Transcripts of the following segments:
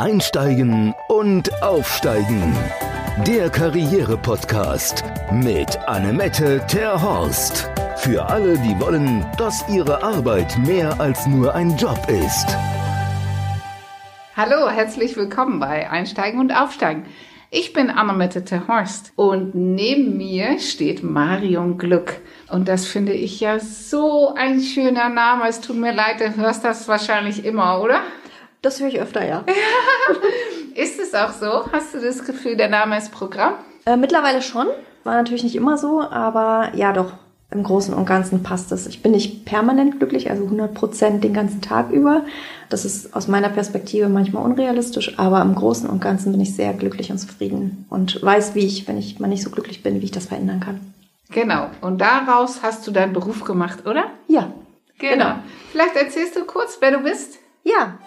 Einsteigen und Aufsteigen. Der Karriere-Podcast mit Annemette Terhorst. Für alle, die wollen, dass ihre Arbeit mehr als nur ein Job ist. Hallo, herzlich willkommen bei Einsteigen und Aufsteigen. Ich bin Annemette Terhorst und neben mir steht Marion Glück. Und das finde ich ja so ein schöner Name. Es tut mir leid, du hörst das wahrscheinlich immer, oder? Das höre ich öfter, ja. ist es auch so? Hast du das Gefühl, der Name ist Programm? Äh, mittlerweile schon. War natürlich nicht immer so, aber ja, doch. Im Großen und Ganzen passt es. Ich bin nicht permanent glücklich, also 100 Prozent den ganzen Tag über. Das ist aus meiner Perspektive manchmal unrealistisch, aber im Großen und Ganzen bin ich sehr glücklich und zufrieden und weiß, wie ich, wenn ich mal nicht so glücklich bin, wie ich das verändern kann. Genau. Und daraus hast du deinen Beruf gemacht, oder? Ja. Genau. genau. Vielleicht erzählst du kurz, wer du bist? Ja.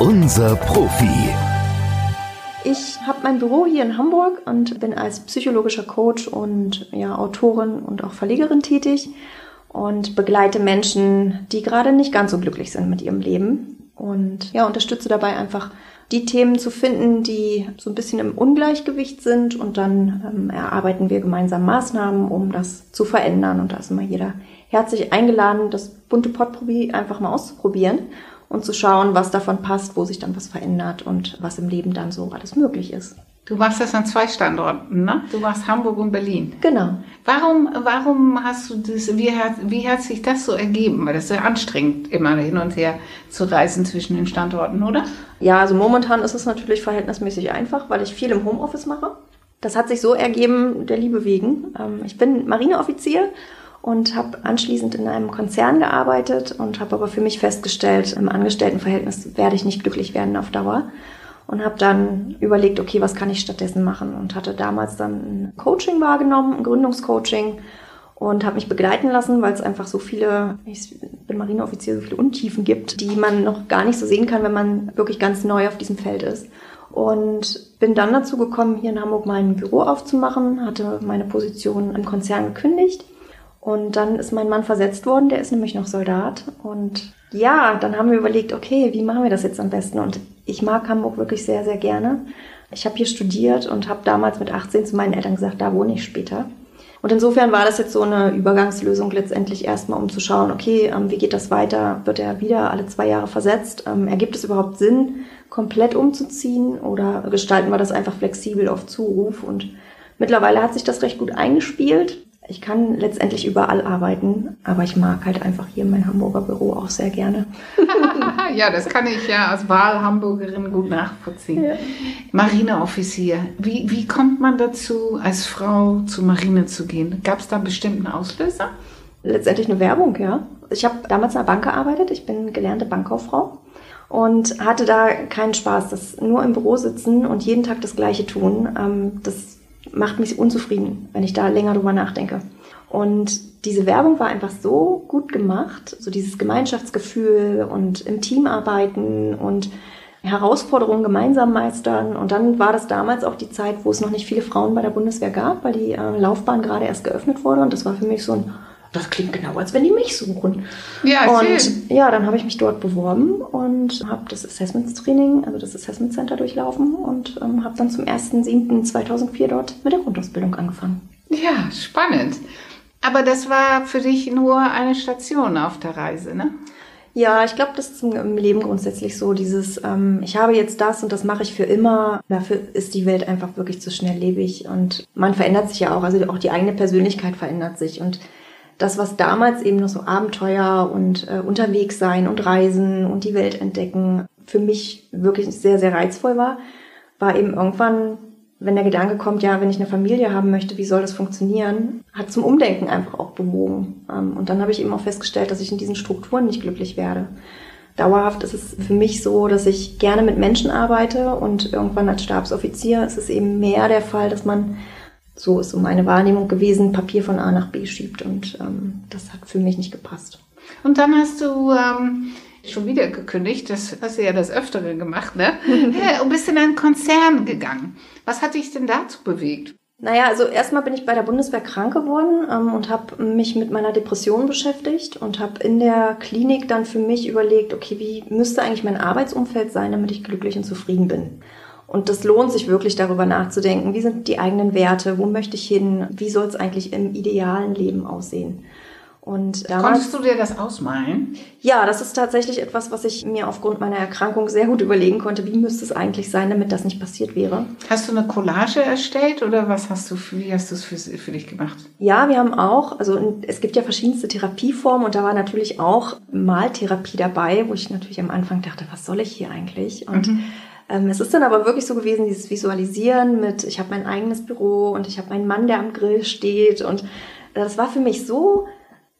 Unser Profi. Ich habe mein Büro hier in Hamburg und bin als psychologischer Coach und ja, Autorin und auch Verlegerin tätig und begleite Menschen, die gerade nicht ganz so glücklich sind mit ihrem Leben und ja, unterstütze dabei einfach die Themen zu finden, die so ein bisschen im Ungleichgewicht sind und dann ähm, erarbeiten wir gemeinsam Maßnahmen, um das zu verändern und da ist immer jeder herzlich eingeladen, das bunte Potpourri einfach mal auszuprobieren und zu schauen, was davon passt, wo sich dann was verändert und was im Leben dann so alles möglich ist. Du machst das an zwei Standorten, ne? Du machst Hamburg und Berlin. Genau. Warum, warum hast du das, wie hat, wie hat sich das so ergeben? Weil das ist ja anstrengend, immer hin und her zu reisen zwischen den Standorten, oder? Ja, also momentan ist es natürlich verhältnismäßig einfach, weil ich viel im Homeoffice mache. Das hat sich so ergeben, der Liebe wegen. Ähm, ich bin Marineoffizier und habe anschließend in einem Konzern gearbeitet und habe aber für mich festgestellt, im Angestelltenverhältnis werde ich nicht glücklich werden auf Dauer und habe dann überlegt, okay, was kann ich stattdessen machen und hatte damals dann ein Coaching wahrgenommen, ein Gründungscoaching und habe mich begleiten lassen, weil es einfach so viele, ich bin Marineoffizier, so viele Untiefen gibt, die man noch gar nicht so sehen kann, wenn man wirklich ganz neu auf diesem Feld ist. Und bin dann dazu gekommen, hier in Hamburg mein Büro aufzumachen, hatte meine Position im Konzern gekündigt und dann ist mein Mann versetzt worden, der ist nämlich noch Soldat. Und ja, dann haben wir überlegt, okay, wie machen wir das jetzt am besten? Und ich mag Hamburg wirklich sehr, sehr gerne. Ich habe hier studiert und habe damals mit 18 zu meinen Eltern gesagt, da wohne ich später. Und insofern war das jetzt so eine Übergangslösung letztendlich erstmal, um zu schauen, okay, ähm, wie geht das weiter? Wird er wieder alle zwei Jahre versetzt? Ähm, ergibt es überhaupt Sinn, komplett umzuziehen oder gestalten wir das einfach flexibel auf Zuruf? Und mittlerweile hat sich das recht gut eingespielt. Ich kann letztendlich überall arbeiten, aber ich mag halt einfach hier mein Hamburger Büro auch sehr gerne. ja, das kann ich ja als Wahlhamburgerin gut nachvollziehen. Ja. Marineoffizier, wie, wie kommt man dazu, als Frau zur Marine zu gehen? Gab es da einen bestimmten Auslöser? Letztendlich eine Werbung, ja. Ich habe damals in der Bank gearbeitet, ich bin gelernte Bankkauffrau und hatte da keinen Spaß. Das nur im Büro sitzen und jeden Tag das Gleiche tun, ähm, das macht mich unzufrieden, wenn ich da länger drüber nachdenke. Und diese Werbung war einfach so gut gemacht, so dieses Gemeinschaftsgefühl und im Team arbeiten und Herausforderungen gemeinsam meistern. Und dann war das damals auch die Zeit, wo es noch nicht viele Frauen bei der Bundeswehr gab, weil die äh, Laufbahn gerade erst geöffnet wurde. Und das war für mich so ein das klingt genau, als wenn die mich suchen. Ja, und schön. ja, dann habe ich mich dort beworben und habe das Assessment Training, also das Assessment Center durchlaufen und ähm, habe dann zum 1.7.2004 dort mit der Grundausbildung angefangen. Ja, spannend. Aber das war für dich nur eine Station auf der Reise, ne? Ja, ich glaube, das ist im Leben grundsätzlich so, dieses, ähm, ich habe jetzt das und das mache ich für immer. Dafür ist die Welt einfach wirklich zu schnelllebig und man verändert sich ja auch, also auch die eigene Persönlichkeit verändert sich und das, was damals eben noch so Abenteuer und äh, unterwegs sein und reisen und die Welt entdecken, für mich wirklich sehr, sehr reizvoll war, war eben irgendwann, wenn der Gedanke kommt, ja, wenn ich eine Familie haben möchte, wie soll das funktionieren, hat zum Umdenken einfach auch bewogen. Ähm, und dann habe ich eben auch festgestellt, dass ich in diesen Strukturen nicht glücklich werde. Dauerhaft ist es für mich so, dass ich gerne mit Menschen arbeite und irgendwann als Stabsoffizier ist es eben mehr der Fall, dass man so ist so meine Wahrnehmung gewesen, Papier von A nach B schiebt und ähm, das hat für mich nicht gepasst. Und dann hast du ähm, schon wieder gekündigt, das hast du ja das Öftere gemacht, ne? und bist in einen Konzern gegangen. Was hat dich denn dazu bewegt? Naja, also erstmal bin ich bei der Bundeswehr krank geworden ähm, und habe mich mit meiner Depression beschäftigt und habe in der Klinik dann für mich überlegt, okay, wie müsste eigentlich mein Arbeitsumfeld sein, damit ich glücklich und zufrieden bin. Und das lohnt sich wirklich darüber nachzudenken, wie sind die eigenen Werte, wo möchte ich hin, wie soll es eigentlich im idealen Leben aussehen. Und damals, Konntest du dir das ausmalen? Ja, das ist tatsächlich etwas, was ich mir aufgrund meiner Erkrankung sehr gut überlegen konnte. Wie müsste es eigentlich sein, damit das nicht passiert wäre? Hast du eine Collage erstellt oder was hast du, wie hast du es für, für dich gemacht? Ja, wir haben auch, also es gibt ja verschiedenste Therapieformen und da war natürlich auch Maltherapie dabei, wo ich natürlich am Anfang dachte, was soll ich hier eigentlich? Und mhm. Ähm, es ist dann aber wirklich so gewesen, dieses Visualisieren mit, ich habe mein eigenes Büro und ich habe meinen Mann, der am Grill steht. Und das war für mich so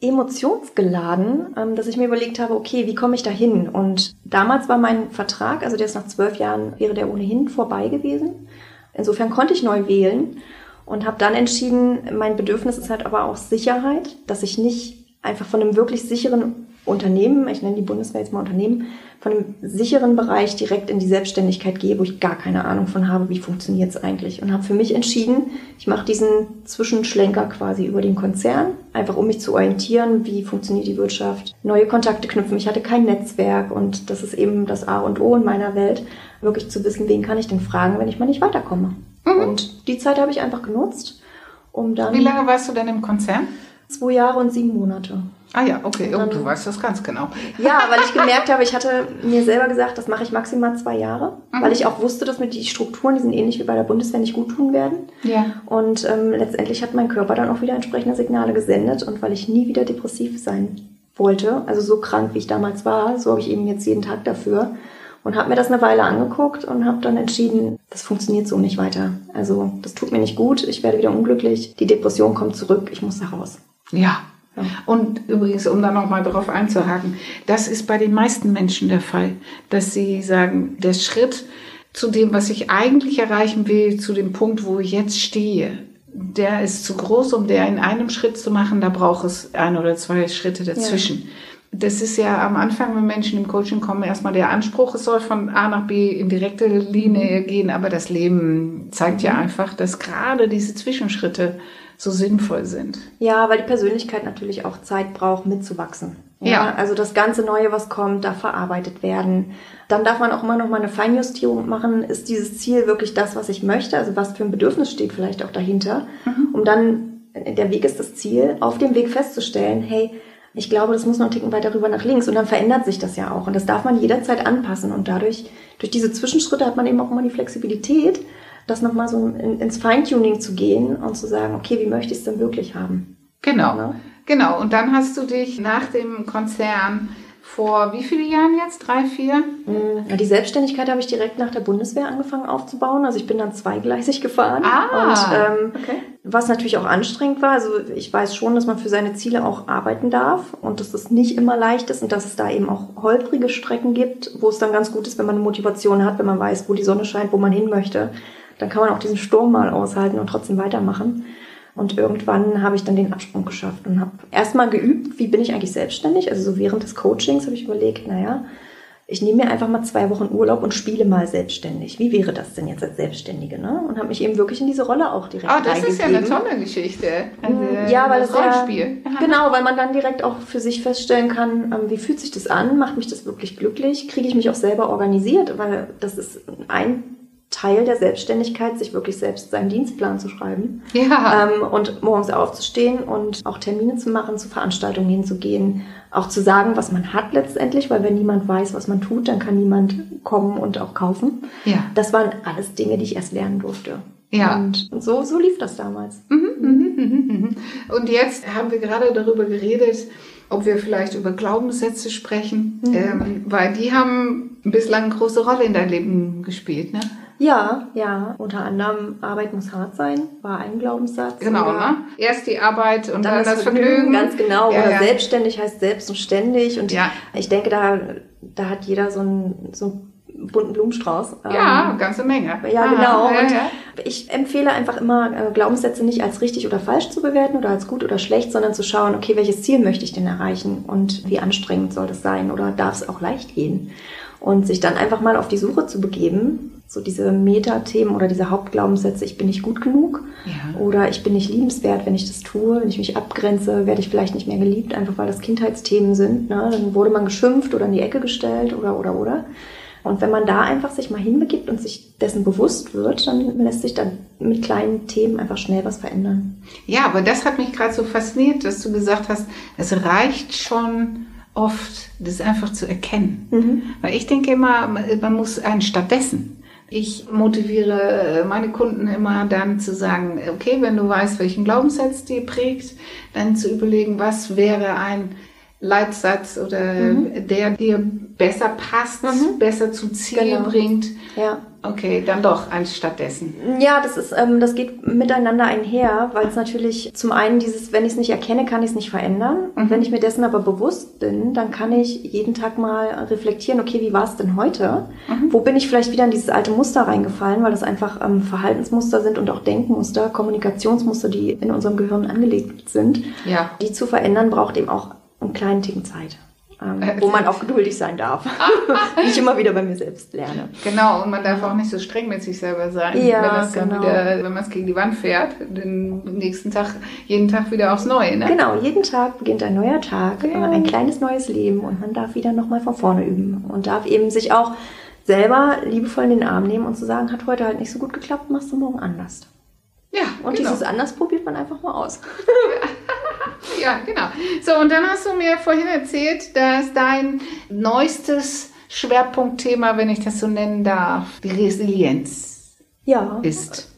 emotionsgeladen, ähm, dass ich mir überlegt habe, okay, wie komme ich da hin? Und damals war mein Vertrag, also der ist nach zwölf Jahren, wäre der ohnehin vorbei gewesen. Insofern konnte ich neu wählen und habe dann entschieden, mein Bedürfnis ist halt aber auch Sicherheit, dass ich nicht einfach von einem wirklich sicheren Unternehmen, ich nenne die Bundeswehr jetzt mal Unternehmen, von einem sicheren Bereich direkt in die Selbstständigkeit gehe, wo ich gar keine Ahnung von habe, wie funktioniert es eigentlich. Und habe für mich entschieden, ich mache diesen Zwischenschlenker quasi über den Konzern, einfach um mich zu orientieren, wie funktioniert die Wirtschaft, neue Kontakte knüpfen. Ich hatte kein Netzwerk und das ist eben das A und O in meiner Welt, wirklich zu wissen, wen kann ich denn fragen, wenn ich mal nicht weiterkomme. Mhm. Und die Zeit habe ich einfach genutzt, um dann... Wie lange warst du denn im Konzern? Zwei Jahre und sieben Monate. Ah ja, okay. Dann, oh, du weißt das ganz genau. Ja, weil ich gemerkt habe, ich hatte mir selber gesagt, das mache ich maximal zwei Jahre, mhm. weil ich auch wusste, dass mir die Strukturen, die sind ähnlich wie bei der Bundeswehr, nicht gut tun werden. Ja. Und ähm, letztendlich hat mein Körper dann auch wieder entsprechende Signale gesendet und weil ich nie wieder depressiv sein wollte, also so krank wie ich damals war, so habe ich eben jetzt jeden Tag dafür und habe mir das eine Weile angeguckt und habe dann entschieden, das funktioniert so nicht weiter. Also das tut mir nicht gut, ich werde wieder unglücklich, die Depression kommt zurück, ich muss da raus. Ja, und übrigens, um da nochmal darauf einzuhaken, das ist bei den meisten Menschen der Fall, dass sie sagen, der Schritt zu dem, was ich eigentlich erreichen will, zu dem Punkt, wo ich jetzt stehe, der ist zu groß, um der in einem Schritt zu machen. Da braucht es ein oder zwei Schritte dazwischen. Ja. Das ist ja am Anfang, wenn Menschen im Coaching kommen, erstmal der Anspruch, es soll von A nach B in direkte Linie gehen, aber das Leben zeigt ja mhm. einfach, dass gerade diese Zwischenschritte so sinnvoll sind. Ja, weil die Persönlichkeit natürlich auch Zeit braucht, mitzuwachsen. Ja, ja. Also das ganze Neue, was kommt, darf verarbeitet werden. Dann darf man auch immer noch mal eine Feinjustierung machen. Ist dieses Ziel wirklich das, was ich möchte? Also was für ein Bedürfnis steht vielleicht auch dahinter? Mhm. Um dann, der Weg ist das Ziel, auf dem Weg festzustellen, hey, ich glaube, das muss noch einen Ticken weiter rüber nach links und dann verändert sich das ja auch. Und das darf man jederzeit anpassen. Und dadurch, durch diese Zwischenschritte hat man eben auch immer die Flexibilität, das nochmal so in, ins Feintuning zu gehen und zu sagen, okay, wie möchte ich es denn wirklich haben? Genau. Ne? Genau. Und dann hast du dich nach dem Konzern vor wie vielen Jahren jetzt? Drei, vier? Mm, ja, die Selbstständigkeit habe ich direkt nach der Bundeswehr angefangen aufzubauen. Also ich bin dann zweigleisig gefahren. Ah, und, ähm, okay. Was natürlich auch anstrengend war. Also ich weiß schon, dass man für seine Ziele auch arbeiten darf und dass das nicht immer leicht ist und dass es da eben auch holprige Strecken gibt, wo es dann ganz gut ist, wenn man eine Motivation hat, wenn man weiß, wo die Sonne scheint, wo man hin möchte dann kann man auch diesen Sturm mal aushalten und trotzdem weitermachen. Und irgendwann habe ich dann den Absprung geschafft und habe erstmal geübt, wie bin ich eigentlich selbstständig. Also so während des Coachings habe ich überlegt, naja, ich nehme mir einfach mal zwei Wochen Urlaub und spiele mal selbstständig. Wie wäre das denn jetzt als Selbstständige? Ne? Und habe mich eben wirklich in diese Rolle auch direkt Oh, das ist ja eine tolle Geschichte. Also ja, weil das Rollenspiel. Ja, genau, weil man dann direkt auch für sich feststellen kann, ähm, wie fühlt sich das an? Macht mich das wirklich glücklich? Kriege ich mich auch selber organisiert? Weil das ist ein Teil der Selbstständigkeit, sich wirklich selbst seinen Dienstplan zu schreiben. Ja. Ähm, und morgens aufzustehen und auch Termine zu machen, zu Veranstaltungen hinzugehen, auch zu sagen, was man hat letztendlich, weil wenn niemand weiß, was man tut, dann kann niemand kommen und auch kaufen. Ja. Das waren alles Dinge, die ich erst lernen durfte. Ja. Und so, so lief das damals. Mhm, mhm, mhm, und jetzt haben wir gerade darüber geredet, ob wir vielleicht über Glaubenssätze sprechen, mhm. ähm, weil die haben bislang eine große Rolle in deinem Leben gespielt, ne? Ja, ja. Unter anderem Arbeit muss hart sein, war ein Glaubenssatz. Genau, ne? Erst die Arbeit und dann, dann das, Vergnügen. Vergnügen. Ganz genau. Ja, Oder ja. selbstständig heißt selbst und ständig. Und ja. ich denke, da, da hat jeder so ein, so ein bunten Blumenstrauß. Ja, ähm, ganze Menge. Ja, genau. Ja, ja. ich empfehle einfach immer, äh, Glaubenssätze nicht als richtig oder falsch zu bewerten oder als gut oder schlecht, sondern zu schauen, okay, welches Ziel möchte ich denn erreichen und wie anstrengend soll das sein oder darf es auch leicht gehen? Und sich dann einfach mal auf die Suche zu begeben, so diese Metathemen oder diese Hauptglaubenssätze, ich bin nicht gut genug Ja. oder ich bin nicht liebenswert, wenn ich das tue, wenn ich mich abgrenze, werde ich vielleicht nicht mehr geliebt, einfach weil das Kindheitsthemen sind. Ne? Dann wurde man geschimpft oder in die Ecke gestellt oder oder oder. Und wenn man da einfach sich mal hinbegibt und sich dessen bewusst wird, dann lässt sich dann mit kleinen Themen einfach schnell was verändern. Ja, aber das hat mich gerade so fasziniert, dass du gesagt hast, es reicht schon oft, das einfach zu erkennen. Weil ich denke immer, man muss ein stattdessen. Ich motiviere äh, meine Kunden immer dann zu sagen, okay, wenn du weißt, welchen Glaubenssatz dir prägt, dann zu überlegen, was wäre ein Leitsatz oder der dir besser passt, besser zum Ziel Genau. bringt. Ja. Okay, dann doch eins stattdessen. Ja, das ist, ähm, das geht miteinander einher, weil es natürlich zum einen dieses, wenn ich es nicht erkenne, kann ich es nicht verändern. Und wenn ich mir dessen aber bewusst bin, dann kann ich jeden Tag mal reflektieren, okay, wie war es denn heute? Wo bin ich vielleicht wieder in dieses alte Muster reingefallen, weil das einfach ähm, Verhaltensmuster sind und auch Denkmuster, Kommunikationsmuster, die in unserem Gehirn angelegt sind. Ja. Die zu verändern braucht eben auch einen kleinen Ticken Zeit. Ähm, wo man auch geduldig sein darf. Wie ich immer wieder bei mir selbst lerne. Genau, und man darf auch nicht so streng mit sich selber sein, Ja, wenn dann genau. wieder, wenn man es gegen die Wand fährt, den nächsten Tag, jeden Tag wieder aufs Neue, ne? Genau, jeden Tag beginnt ein neuer Tag, äh, ein kleines neues Leben und man darf wieder nochmal von vorne üben und darf eben sich auch selber liebevoll in den Arm nehmen und zu sagen, hat heute halt nicht so gut geklappt, machst du morgen anders. Ja, Und genau. dieses anders probiert man einfach mal aus. Ja, genau. So, und dann hast du mir vorhin erzählt, dass dein neuestes Schwerpunktthema, wenn ich das so nennen darf, die Resilienz Ja, ist.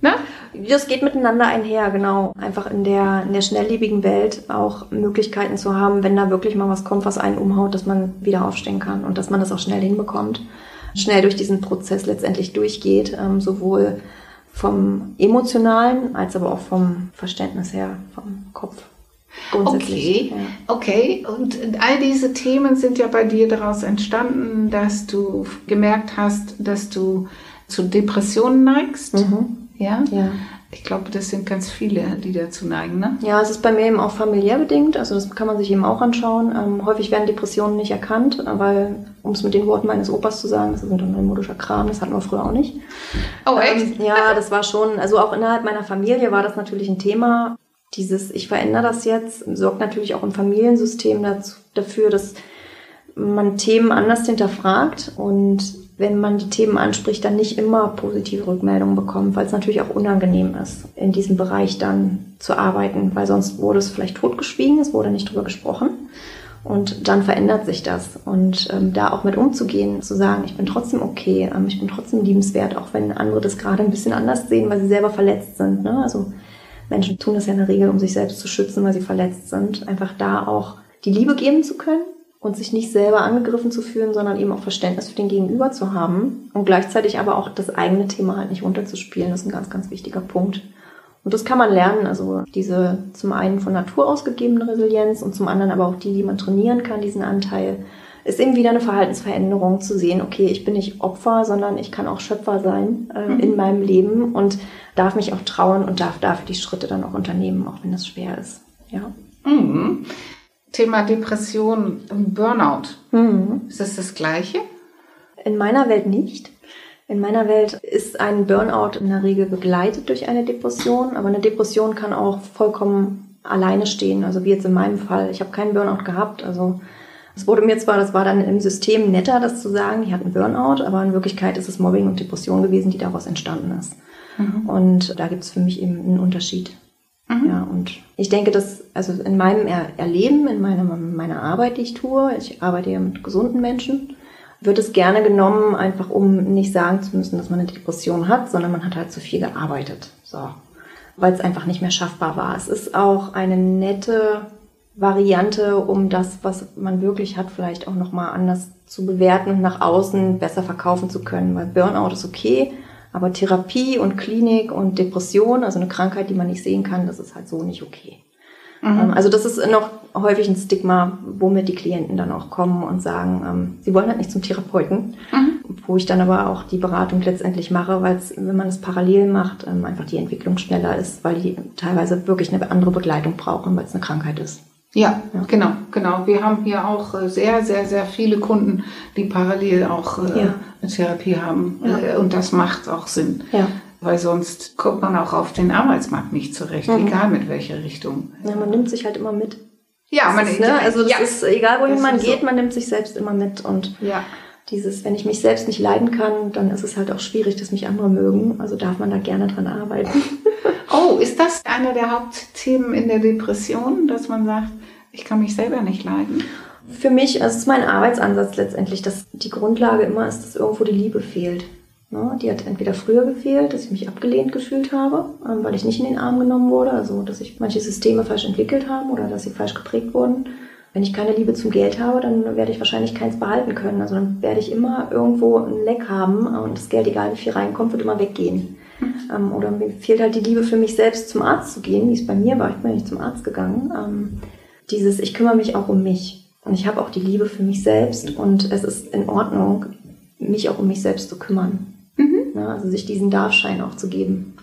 Ne? das geht miteinander einher, genau. Einfach in der, in der schnelllebigen Welt auch Möglichkeiten zu haben, wenn da wirklich mal was kommt, was einen umhaut, dass man wieder aufstehen kann und dass man das auch schnell hinbekommt. Schnell durch diesen Prozess letztendlich durchgeht, ähm, sowohl vom emotionalen als aber auch vom Verständnis her, vom Kopf. Okay, Ja. okay. Und all diese Themen sind ja bei dir daraus entstanden, dass du gemerkt hast, dass du zu Depressionen neigst. Mhm. Ja? Ja. Ich glaube, das sind ganz viele, die dazu neigen, ne? Ja, es ist bei mir eben auch familiär bedingt, also das kann man sich eben auch anschauen. Ähm, häufig werden Depressionen nicht erkannt, weil, um es mit den Worten meines Opas zu sagen, das ist ein neumodischer Kram, das hatten wir früher auch nicht. Oh, echt? Ähm, ja, das war schon, also auch innerhalb meiner Familie war das natürlich ein Thema. Dieses, ich verändere das jetzt, sorgt natürlich auch im Familiensystem dazu, dafür, dass man Themen anders hinterfragt und wenn man die Themen anspricht, dann nicht immer positive Rückmeldungen bekommt, weil es natürlich auch unangenehm ist, in diesem Bereich dann zu arbeiten, weil sonst wurde es vielleicht totgeschwiegen, es wurde nicht drüber gesprochen. Und dann verändert sich das. Und ähm, da auch mit umzugehen, zu sagen, ich bin trotzdem okay, ähm, ich bin trotzdem liebenswert, auch wenn andere das gerade ein bisschen anders sehen, weil sie selber verletzt sind. Ne? Also Menschen tun das ja in der Regel, um sich selbst zu schützen, weil sie verletzt sind. Einfach da auch die Liebe geben zu können und sich nicht selber angegriffen zu fühlen, sondern eben auch Verständnis für den Gegenüber zu haben und gleichzeitig aber auch das eigene Thema halt nicht runterzuspielen. Das ist ein ganz, ganz wichtiger Punkt. Und das kann man lernen, also diese zum einen von Natur ausgegebene Resilienz und zum anderen aber auch die, die man trainieren kann, diesen Anteil, ist eben wieder eine Verhaltensveränderung zu sehen, okay, ich bin nicht Opfer, sondern ich kann auch Schöpfer sein äh, in meinem Leben und darf mich auch trauen und darf dafür die Schritte dann auch unternehmen, auch wenn das schwer ist. Ja. Mhm. Thema Depression und Burnout. Mhm. Ist das das Gleiche? In meiner Welt nicht. In meiner Welt ist ein Burnout in der Regel begleitet durch eine Depression, aber eine Depression kann auch vollkommen alleine stehen. Also wie jetzt in meinem Fall. Ich habe keinen Burnout gehabt. Also es wurde mir zwar, das war dann im System netter, das zu sagen, ich hatte einen Burnout, aber in Wirklichkeit ist es Mobbing und Depression gewesen, die daraus entstanden ist. Und da gibt es für mich eben einen Unterschied. Ja, und ich denke, dass, also in meinem er Erleben, in meiner, meiner Arbeit, die ich tue, ich arbeite ja mit gesunden Menschen, wird es gerne genommen, einfach um nicht sagen zu müssen, dass man eine Depression hat, sondern man hat halt zu viel gearbeitet. So. Weil es einfach nicht mehr schaffbar war. Es ist auch eine nette Variante, um das, was man wirklich hat, vielleicht auch nochmal anders zu bewerten und nach außen besser verkaufen zu können. Weil Burnout ist okay, aber Therapie und Klinik und Depression, also eine Krankheit, die man nicht sehen kann, das ist halt so nicht okay. Ähm, Also das ist noch häufig ein Stigma, womit die Klienten dann auch kommen und sagen, ähm, sie wollen halt nicht zum Therapeuten, wo ich dann aber auch die Beratung letztendlich mache, weil wenn man es parallel macht, ähm, einfach die Entwicklung schneller ist, weil die teilweise wirklich eine andere Begleitung brauchen, weil es eine Krankheit ist. Ja, ja, genau, genau. Wir haben hier auch äh, sehr, sehr, sehr viele Kunden, die parallel auch äh, ja. eine Therapie haben. Ja. Äh, und das macht auch Sinn. Ja. Weil sonst kommt man auch auf den Arbeitsmarkt nicht zurecht, mhm. egal mit welcher Richtung. Ja, man nimmt sich halt immer mit. Ja, man ist, ne? also das ist egal, wohin man geht, so. man nimmt sich selbst immer mit und ja. dieses, wenn ich mich selbst nicht leiden kann, dann ist es halt auch schwierig, dass mich andere mögen. Also darf man da gerne dran arbeiten. Oh, ist das einer der Hauptthemen in der Depression, dass man sagt, ich kann mich selber nicht leiden? Für mich, also ist mein Arbeitsansatz letztendlich, dass die Grundlage immer ist, dass irgendwo die Liebe fehlt. Ne? Die hat entweder früher gefehlt, dass ich mich abgelehnt gefühlt habe, ähm, weil ich nicht in den Arm genommen wurde, also dass ich manche Systeme falsch entwickelt haben oder dass sie falsch geprägt wurden. Wenn ich keine Liebe zum Geld habe, dann werde ich wahrscheinlich keins behalten können. Also dann werde ich immer irgendwo ein Leck haben und das Geld, egal wie viel reinkommt, wird immer weggehen. Ähm, oder mir fehlt halt die Liebe für mich selbst, zum Arzt zu gehen, wie es bei mir war. Ich bin nicht zum Arzt gegangen. Dieses, ich kümmere mich auch um mich. Und ich habe auch die Liebe für mich selbst. Und es ist in Ordnung, mich auch um mich selbst zu kümmern. Mhm. Ja, also sich diesen Darfschein auch zu geben.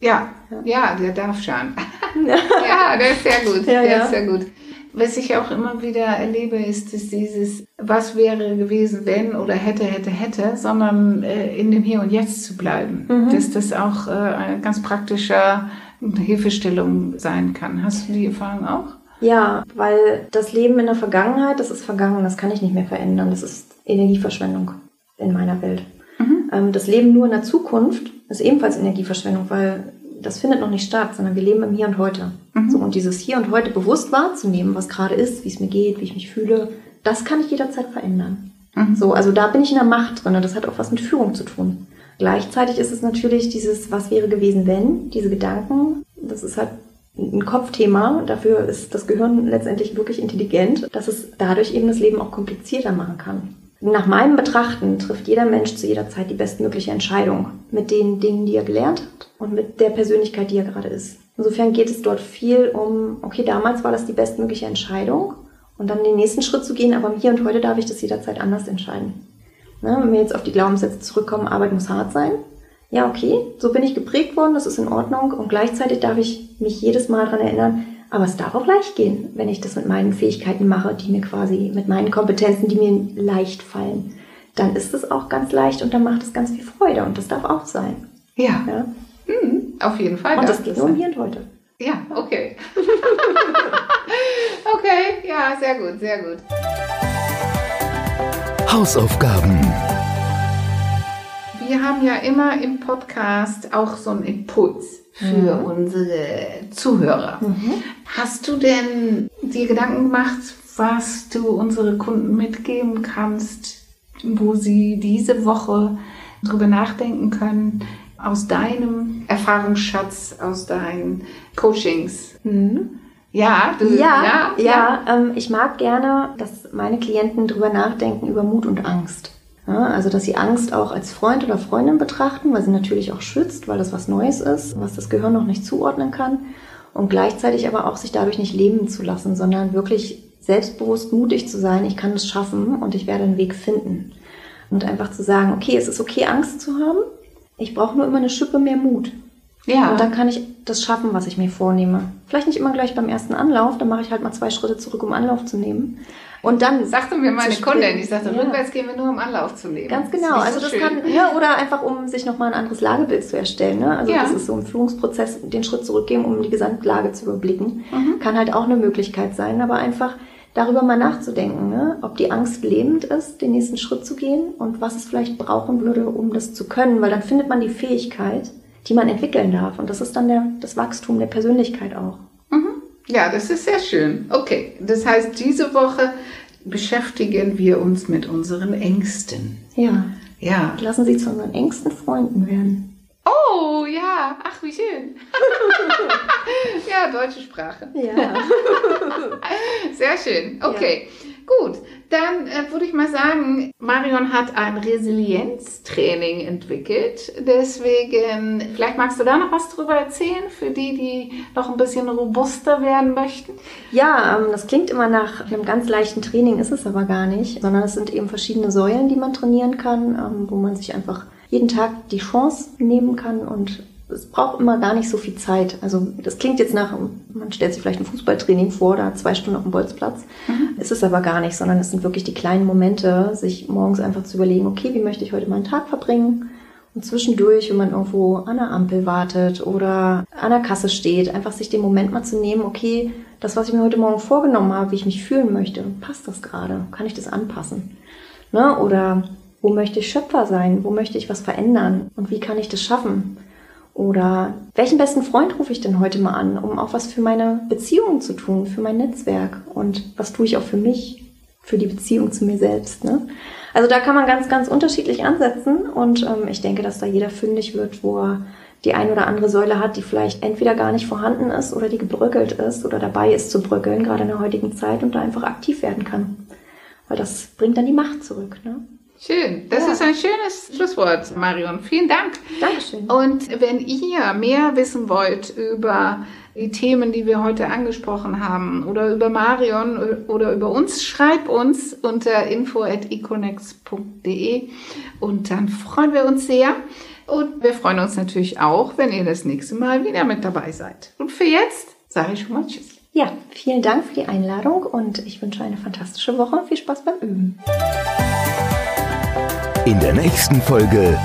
Ja, ja, ja der Darfschein. ja, der ist sehr gut. Ja, der ja. ist sehr gut. Was ich auch immer wieder erlebe, ist, dass dieses, was wäre gewesen, wenn oder hätte, hätte, hätte, sondern äh, in dem Hier und Jetzt zu bleiben. Mhm. Dass das auch äh, eine ganz praktische Hilfestellung sein kann. Hast du die Erfahrung auch? Ja, weil das Leben in der Vergangenheit, das ist vergangen, das kann ich nicht mehr verändern. Das ist Energieverschwendung in meiner Welt. Mhm. Ähm, das Leben nur in der Zukunft ist ebenfalls Energieverschwendung, weil das findet noch nicht statt, sondern wir leben im Hier und Heute. Mhm. So, und dieses Hier und Heute bewusst wahrzunehmen, was gerade ist, wie es mir geht, wie ich mich fühle, das kann ich jederzeit verändern. Mhm. So, also da bin ich in der Macht drin und das hat auch was mit Führung zu tun. Gleichzeitig ist es natürlich dieses, was wäre gewesen, wenn, diese Gedanken, das ist halt ein Kopfthema. Dafür ist das Gehirn letztendlich wirklich intelligent, dass es dadurch eben das Leben auch komplizierter machen kann. Nach meinem Betrachten trifft jeder Mensch zu jeder Zeit die bestmögliche Entscheidung mit den Dingen, die er gelernt hat und mit der Persönlichkeit, die er gerade ist. Insofern geht es dort viel um, okay, damals war das die bestmögliche Entscheidung und dann den nächsten Schritt zu gehen, aber hier und heute darf ich das jederzeit anders entscheiden. Ne, wenn wir jetzt auf die Glaubenssätze zurückkommen, Arbeit muss hart sein. Ja, okay, so bin ich geprägt worden, das ist in Ordnung und gleichzeitig darf ich mich jedes Mal daran erinnern, aber es darf auch leicht gehen, wenn ich das mit meinen Fähigkeiten mache, die mir quasi, mit meinen Kompetenzen, die mir leicht fallen. Dann ist es auch ganz leicht und dann macht es ganz viel Freude und das darf auch sein. Ja. ja? Mhm, auf jeden Fall. Und das geht nur um hier und heute. Ja, okay. okay, ja, sehr gut, sehr gut. Hausaufgaben. Wir haben ja immer im Podcast auch so einen Impuls für mhm. unsere Zuhörer. Mhm. Hast du denn dir Gedanken gemacht, was du unsere Kunden mitgeben kannst, wo sie diese Woche drüber nachdenken können, aus deinem Erfahrungsschatz, aus deinen Coachings? Mhm. Ja, du, ja, ja, ja. ja ähm, ich mag gerne, dass meine Klienten drüber nachdenken über Mut und Angst. Ja, also, dass sie Angst auch als Freund oder Freundin betrachten, weil sie natürlich auch schützt, weil das was Neues ist, was das Gehirn noch nicht zuordnen kann. Und gleichzeitig aber auch sich dadurch nicht leben zu lassen, sondern wirklich selbstbewusst mutig zu sein, ich kann das schaffen und ich werde einen Weg finden. Und einfach zu sagen, okay, es ist okay, Angst zu haben. Ich brauche nur immer eine Schippe mehr Mut. Ja. Und dann kann ich das schaffen, was ich mir vornehme. Vielleicht nicht immer gleich beim ersten Anlauf, dann mache ich halt mal zwei Schritte zurück, um Anlauf zu nehmen. Und dann sagte mir meine Kundin, ich sagte, ja. rückwärts gehen wir nur, um Anlauf zu nehmen. Ganz genau. Das also das schön. kann, ja, oder einfach um sich nochmal ein anderes Lagebild zu erstellen. Ne? Also ja. das ist so ein Führungsprozess, den Schritt zurückgehen, um die Gesamtlage zu überblicken. Mhm. Kann halt auch eine Möglichkeit sein, aber einfach darüber mal nachzudenken, ne? ob die Angst lebend ist, den nächsten Schritt zu gehen und was es vielleicht brauchen würde, um das zu können, weil dann findet man die Fähigkeit, die man entwickeln darf. Und das ist dann der, das Wachstum der Persönlichkeit auch. Ja, das ist sehr schön. Okay, das heißt, diese Woche beschäftigen wir uns mit unseren Ängsten. Ja. Ja. Lassen Sie zu unseren engsten Freunden werden. Oh, ja. Ach, wie schön. ja, deutsche Sprache. Ja. Sehr schön. Okay. Ja. Gut, dann äh, würde ich mal sagen, Marion hat ein Resilienztraining entwickelt. Deswegen, vielleicht magst du da noch was drüber erzählen, für die, die noch ein bisschen robuster werden möchten? Ja, ähm, das klingt immer nach einem ganz leichten Training, ist es aber gar nicht, sondern es sind eben verschiedene Säulen, die man trainieren kann, ähm, wo man sich einfach jeden Tag die Chance nehmen kann und es braucht immer gar nicht so viel Zeit. Also das klingt jetzt nach, man stellt sich vielleicht ein Fußballtraining vor, da zwei Stunden auf dem Bolzplatz. Mhm. Ist es aber gar nicht, sondern es sind wirklich die kleinen Momente, sich morgens einfach zu überlegen, okay, wie möchte ich heute meinen Tag verbringen? Und zwischendurch, wenn man irgendwo an der Ampel wartet oder an der Kasse steht, einfach sich den Moment mal zu nehmen, okay, das, was ich mir heute Morgen vorgenommen habe, wie ich mich fühlen möchte, passt das gerade? Kann ich das anpassen? Ne? Oder wo möchte ich Schöpfer sein? Wo möchte ich was verändern? Und wie kann ich das schaffen? Oder welchen besten Freund rufe ich denn heute mal an, um auch was für meine Beziehungen zu tun, für mein Netzwerk? Und was tue ich auch für mich, für die Beziehung zu mir selbst? Ne? Also da kann man ganz, ganz unterschiedlich ansetzen. Und ähm, ich denke, dass da jeder fündig wird, wo er die ein oder andere Säule hat, die vielleicht entweder gar nicht vorhanden ist oder die gebröckelt ist oder dabei ist zu bröckeln, gerade in der heutigen Zeit, und da einfach aktiv werden kann. Weil das bringt dann die Macht zurück. Ne? Schön. Das ja. ist ein schönes Schlusswort, Marion. Vielen Dank. Dankeschön. Und wenn ihr mehr wissen wollt über die Themen, die wir heute angesprochen haben, oder über Marion oder über uns, schreibt uns unter info.econex.de und dann freuen wir uns sehr. Und wir freuen uns natürlich auch, wenn ihr das nächste Mal wieder mit dabei seid. Und für jetzt sage ich schon mal Tschüss. Ja, vielen Dank für die Einladung und ich wünsche eine fantastische Woche. Viel Spaß beim Üben. In der nächsten Folge.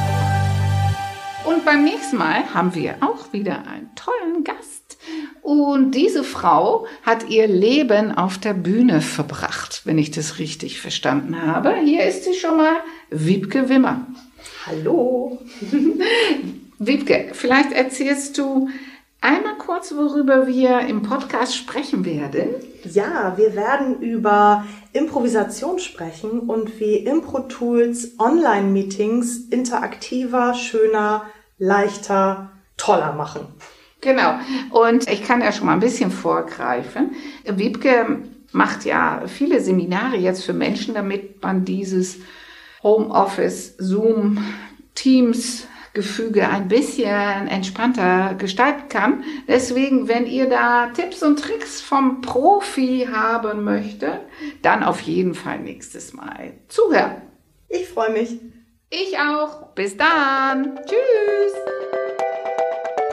Und beim nächsten Mal haben wir auch wieder einen tollen Gast. Und diese Frau hat ihr Leben auf der Bühne verbracht, wenn ich das richtig verstanden habe. Hier ist sie schon mal, Wiebke Wimmer. Hallo. Wiebke, vielleicht erzählst du einmal kurz, worüber wir im Podcast sprechen werden. Ja, wir werden über Improvisation sprechen und wie Impro-Tools Online-Meetings interaktiver, schöner, leichter, toller machen. Genau. Und ich kann ja schon mal ein bisschen vorgreifen. Wiebke macht ja viele Seminare jetzt für Menschen, damit man dieses Homeoffice, Zoom, Teams, Gefüge ein bisschen entspannter gestalten kann. Deswegen, wenn ihr da Tipps und Tricks vom Profi haben möchtet, dann auf jeden Fall nächstes Mal zuhören. Ich freue mich. Ich auch. Bis dann. Tschüss.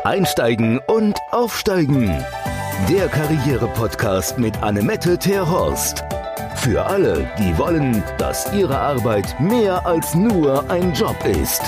Einsteigen und aufsteigen. Der Karriere-Podcast mit Annemette Terhorst. Für alle, die wollen, dass ihre Arbeit mehr als nur ein Job ist.